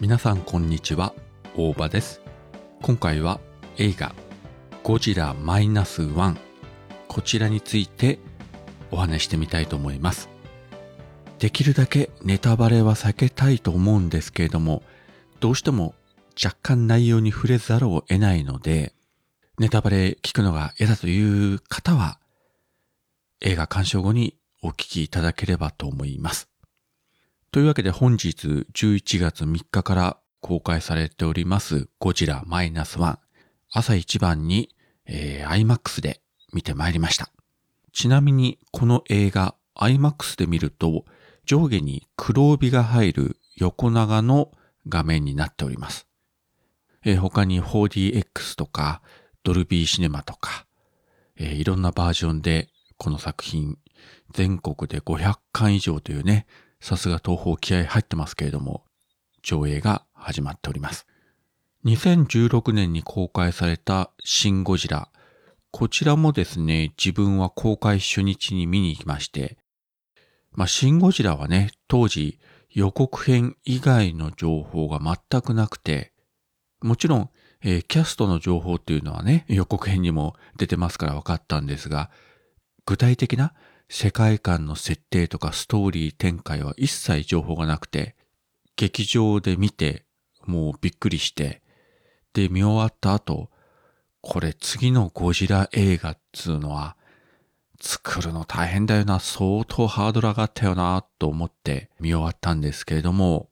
皆さんこんにちは。大場です。今回は映画ゴジラマイナスワン。こちらについてお話してみたいと思います。できるだけネタバレは避けたいと思うんですけれどもどうしても若干内容に触れざるを得ないのでネタバレ聞くのが嫌だという方は映画鑑賞後にお聞きいただければと思います。というわけで本日11月3日から公開されておりますゴジラマイナスワン朝一番に、えー、IMAX で見てまいりました。ちなみにこの映画 IMAX で見ると上下に黒帯が入る横長の画面になっております。えー、他に 4DX とかドルビーシネマとか、えー、いろんなバージョンでこの作品全国で500巻以上というね、さすが東方気合入ってますけれども、上映が始まっております。2016年に公開されたシン・ゴジラ。こちらもですね、自分は公開初日に見に行きまして、まあ、シン・ゴジラはね、当時予告編以外の情報が全くなくて、もちろん、えー、キャストの情報っていうのはね、予告編にも出てますから分かったんですが、具体的な世界観の設定とかストーリー展開は一切情報がなくて、劇場で見て、もうびっくりして、で、見終わった後、これ次のゴジラ映画っつうのは、作るの大変だよな、相当ハードル上がったよな、と思って見終わったんですけれども、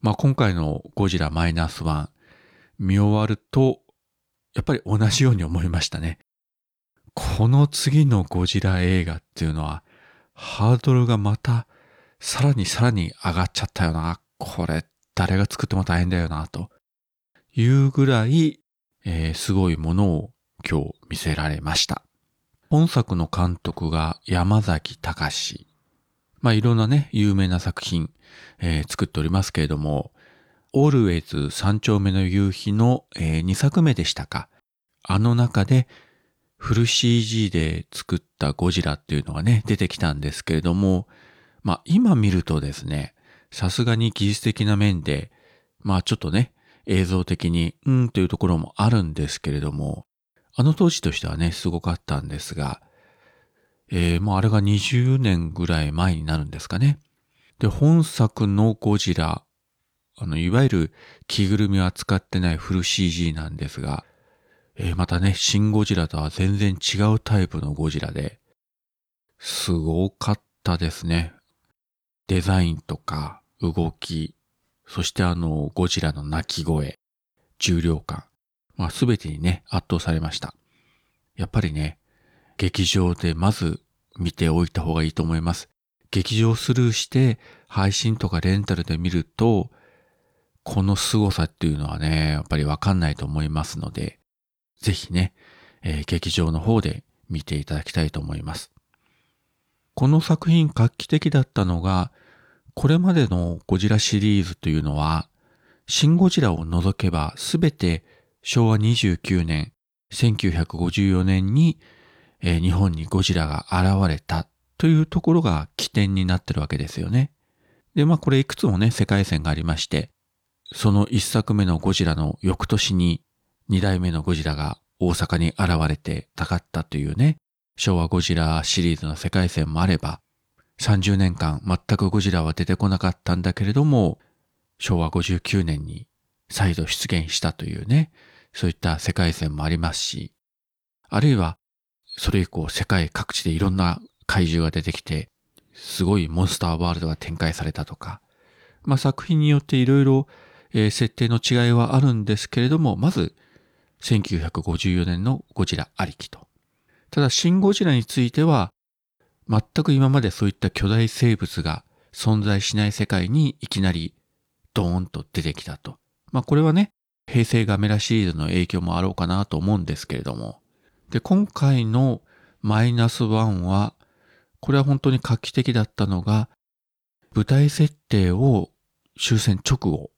まあ今回のゴジラマイナスワン、見終わると、やっぱり同じように思いましたね。この次のゴジラ映画っていうのは、ハードルがまた、さらにさらに上がっちゃったよな。これ、誰が作っても大変だよな、というぐらい、えー、すごいものを今日見せられました。本作の監督が山崎隆。まあいろんなね、有名な作品、えー、作っておりますけれども、オールウェイズ三丁目の夕日の、えー、2作目でしたか。あの中でフル CG で作ったゴジラっていうのがね、出てきたんですけれども、まあ今見るとですね、さすがに技術的な面で、まあちょっとね、映像的に、うんというところもあるんですけれども、あの当時としてはね、すごかったんですが、えー、もうあれが20年ぐらい前になるんですかね。で、本作のゴジラ、あの、いわゆる着ぐるみは使ってないフル CG なんですが、えー、またね、シン・ゴジラとは全然違うタイプのゴジラで、すごかったですね。デザインとか動き、そしてあの、ゴジラの鳴き声、重量感、まあ全てにね、圧倒されました。やっぱりね、劇場でまず見ておいた方がいいと思います。劇場スルーして配信とかレンタルで見ると、この凄さっていうのはね、やっぱりわかんないと思いますので、ぜひね、えー、劇場の方で見ていただきたいと思います。この作品画期的だったのが、これまでのゴジラシリーズというのは、シン・ゴジラを除けばすべて昭和29年、1954年に、えー、日本にゴジラが現れたというところが起点になってるわけですよね。で、まあこれいくつもね、世界線がありまして、その一作目のゴジラの翌年に二代目のゴジラが大阪に現れてたかったというね、昭和ゴジラシリーズの世界線もあれば、30年間全くゴジラは出てこなかったんだけれども、昭和59年に再度出現したというね、そういった世界線もありますし、あるいは、それ以降世界各地でいろんな怪獣が出てきて、すごいモンスターワールドが展開されたとか、まあ作品によっていろいろ設定の違いはあるんですけれども、まず1954年のゴジラありきと。ただ、シン・ゴジラについては、全く今までそういった巨大生物が存在しない世界にいきなりドーンと出てきたと。まあこれはね、平成ガメラシリーズの影響もあろうかなと思うんですけれども。で、今回のマイナスワンは、これは本当に画期的だったのが、舞台設定を終戦直後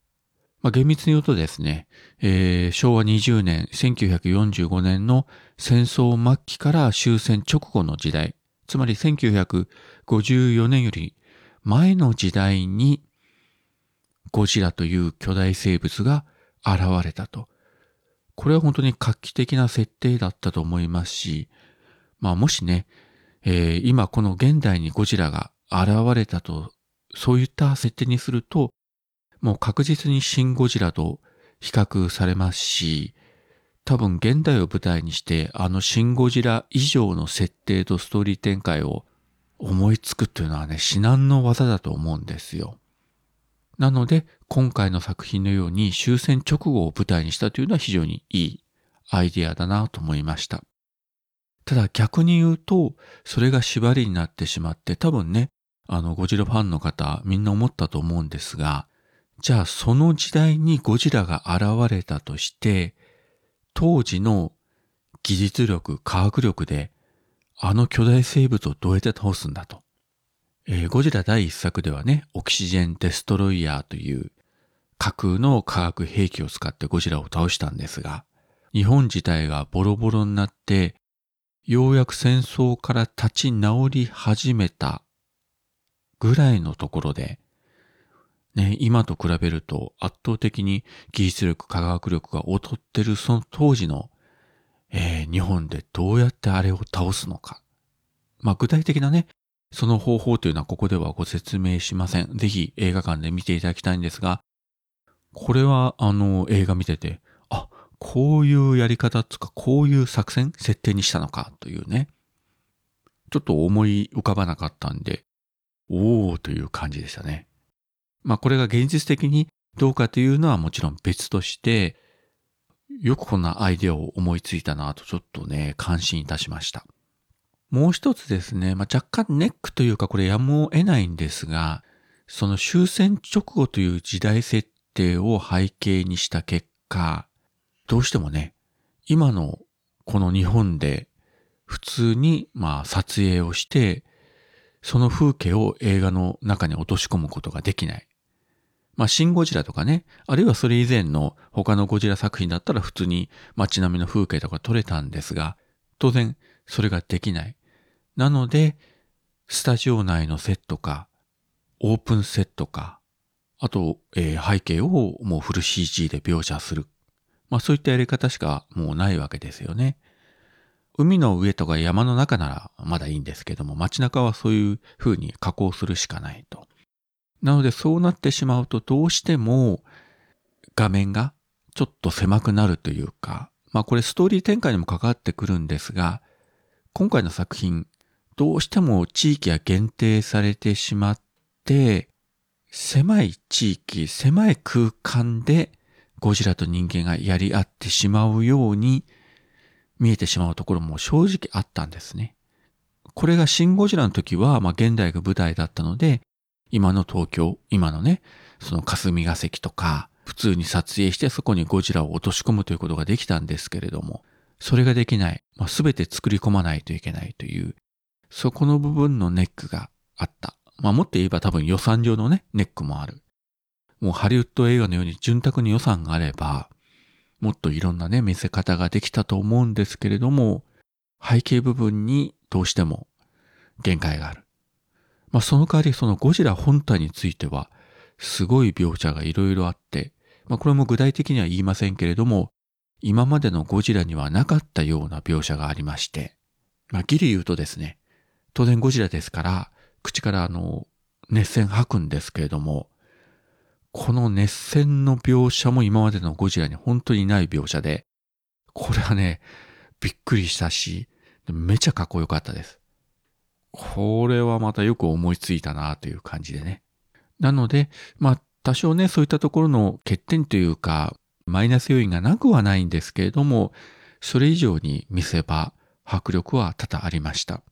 まあ、厳密に言うとですね、えー、昭和20年、1945年の戦争末期から終戦直後の時代、つまり1954年より前の時代にゴジラという巨大生物が現れたと。これは本当に画期的な設定だったと思いますし、まあもしね、えー、今この現代にゴジラが現れたと、そういった設定にすると、もう確実にシン・ゴジラと比較されますし、多分現代を舞台にしてあのシン・ゴジラ以上の設定とストーリー展開を思いつくっていうのはね、至難の技だと思うんですよ。なので、今回の作品のように終戦直後を舞台にしたというのは非常にいいアイデアだなと思いました。ただ逆に言うと、それが縛りになってしまって、多分ね、あの、ゴジラファンの方、みんな思ったと思うんですが、じゃあその時代にゴジラが現れたとして、当時の技術力、科学力で、あの巨大生物をどうやって倒すんだと。えー、ゴジラ第一作ではね、オキシジェンデストロイヤーという架空の化学兵器を使ってゴジラを倒したんですが、日本自体がボロボロになって、ようやく戦争から立ち直り始めたぐらいのところで、ね、今と比べると圧倒的に技術力、科学力が劣ってるその当時の、えー、日本でどうやってあれを倒すのか。まあ具体的なね、その方法というのはここではご説明しません。ぜひ映画館で見ていただきたいんですが、これはあの映画見てて、あ、こういうやり方つか、こういう作戦、設定にしたのかというね。ちょっと思い浮かばなかったんで、おーという感じでしたね。まあこれが現実的にどうかというのはもちろん別として、よくこんなアイデアを思いついたなとちょっとね、感心いたしました。もう一つですね、まあ、若干ネックというかこれやむを得ないんですが、その終戦直後という時代設定を背景にした結果、どうしてもね、今のこの日本で普通にまあ撮影をして、その風景を映画の中に落とし込むことができない。まあ、シン・ゴジラとかね、あるいはそれ以前の他のゴジラ作品だったら普通に街並みの風景とか撮れたんですが、当然それができない。なので、スタジオ内のセットか、オープンセットか、あと、えー、背景をもうフル CG で描写する。まあそういったやり方しかもうないわけですよね。海の上とか山の中ならまだいいんですけども、街中はそういう風に加工するしかないと。なのでそうなってしまうとどうしても画面がちょっと狭くなるというか、まあこれストーリー展開にも関わってくるんですが、今回の作品、どうしても地域が限定されてしまって、狭い地域、狭い空間でゴジラと人間がやり合ってしまうように見えてしまうところも正直あったんですね。これがシン・ゴジラの時は、まあ、現代が舞台だったので、今の東京、今のね、その霞が関とか、普通に撮影してそこにゴジラを落とし込むということができたんですけれども、それができない。まあ、全て作り込まないといけないという、そこの部分のネックがあった。まあ、もっと言えば多分予算上のね、ネックもある。もうハリウッド映画のように潤沢に予算があれば、もっといろんなね、見せ方ができたと思うんですけれども、背景部分にどうしても限界がある。まあ、その代わりそのゴジラ本体については、すごい描写がいろいろあって、まあ、これも具体的には言いませんけれども、今までのゴジラにはなかったような描写がありまして、まあ、ギリ言うとですね、当然ゴジラですから、口からあの、熱線吐くんですけれども、この熱線の描写も今までのゴジラに本当にない描写で、これはね、びっくりしたし、めちゃかっこよかったです。これはまたよく思いついたなという感じでね。なので、まあ多少ね、そういったところの欠点というか、マイナス要因がなくはないんですけれども、それ以上に見せ場、迫力は多々ありました。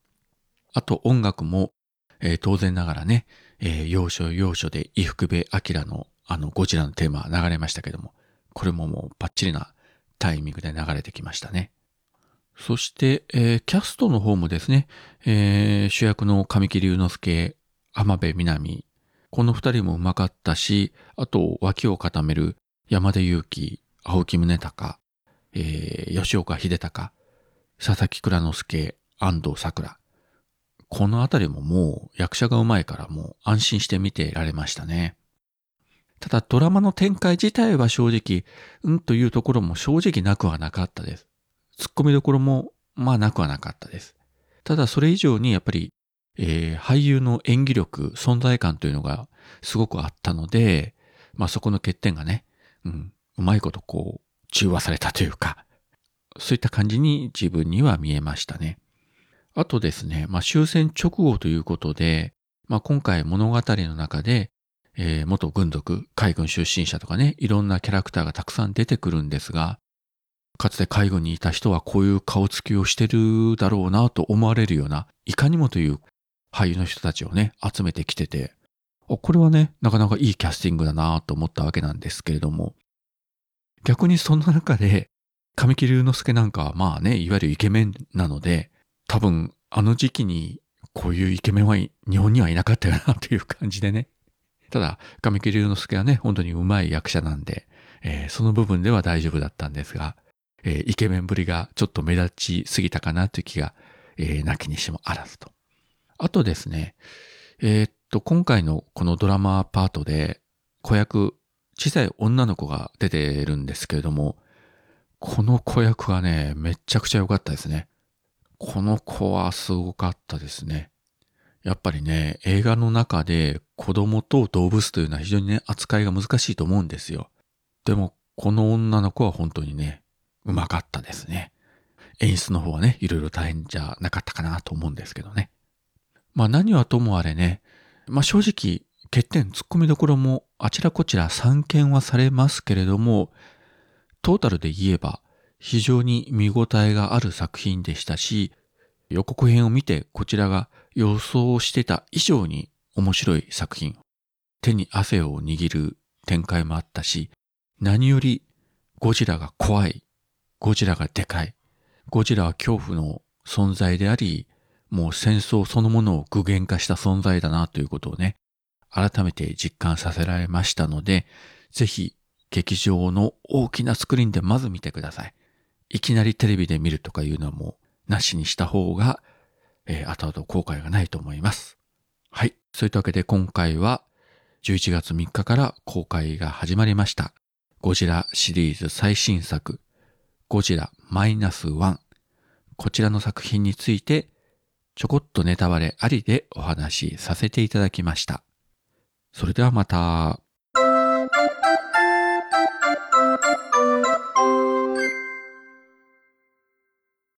あと音楽も、えー、当然ながらね、えー、要所要所で伊福部明のあのゴジラのテーマ流れましたけども、これももうバッチリなタイミングで流れてきましたね。そして、えー、キャストの方もですね、えー、主役の神木隆之介、浜辺美波、この二人もうまかったし、あと脇を固める山田裕貴、青木宗隆、えー、吉岡秀隆、佐々木蔵之介、安藤桜。このあたりももう役者がうまいからもう安心して見てられましたね。ただドラマの展開自体は正直、うんというところも正直なくはなかったです。突っ込みどころもまあなくはなかったです。ただそれ以上にやっぱり、えー、俳優の演技力、存在感というのがすごくあったので、まあそこの欠点がね、うん、うまいことこう中和されたというか、そういった感じに自分には見えましたね。あとですね、まあ終戦直後ということで、まあ今回物語の中で、えー、元軍属、海軍出身者とかね、いろんなキャラクターがたくさん出てくるんですが、かつて海軍にいた人はこういう顔つきをしてるだろうなと思われるような、いかにもという俳優の人たちをね、集めてきてて、これはね、なかなかいいキャスティングだなと思ったわけなんですけれども、逆にそんな中で、神木隆之介なんかはまあね、いわゆるイケメンなので、多分あの時期にこういうイケメンは日本にはいなかったよなという感じでね。ただ、神木隆之介はね、本当に上手い役者なんで、えー、その部分では大丈夫だったんですが、えー、イケメンぶりがちょっと目立ちすぎたかなという気が、えー、なきにしもあらずと。あとですね、えー、っと、今回のこのドラマパートで、子役、小さい女の子が出てるんですけれども、この子役がね、めちゃくちゃ良かったですね。この子はすごかったですね。やっぱりね、映画の中で子供と動物というのは非常にね、扱いが難しいと思うんですよ。でも、この女の子は本当にね、うまかったですね。演出の方はね、いろいろ大変じゃなかったかなと思うんですけどね。まあ何はともあれね、まあ正直、欠点、突っ込みどころもあちらこちら散見はされますけれども、トータルで言えば非常に見応えがある作品でしたし、予告編を見てこちらが予想してた以上に面白い作品。手に汗を握る展開もあったし、何よりゴジラが怖いゴジラがでかい。ゴジラは恐怖の存在であり、もう戦争そのものを具現化した存在だなということをね、改めて実感させられましたので、ぜひ劇場の大きなスクリーンでまず見てください。いきなりテレビで見るとかいうのはもうなしにした方が、えー、後々後悔がないと思います。はい。そういったわけで今回は11月3日から公開が始まりました。ゴジラシリーズ最新作ゴジラマイナス1。こちらの作品について、ちょこっとネタバレありでお話しさせていただきました。それではまた。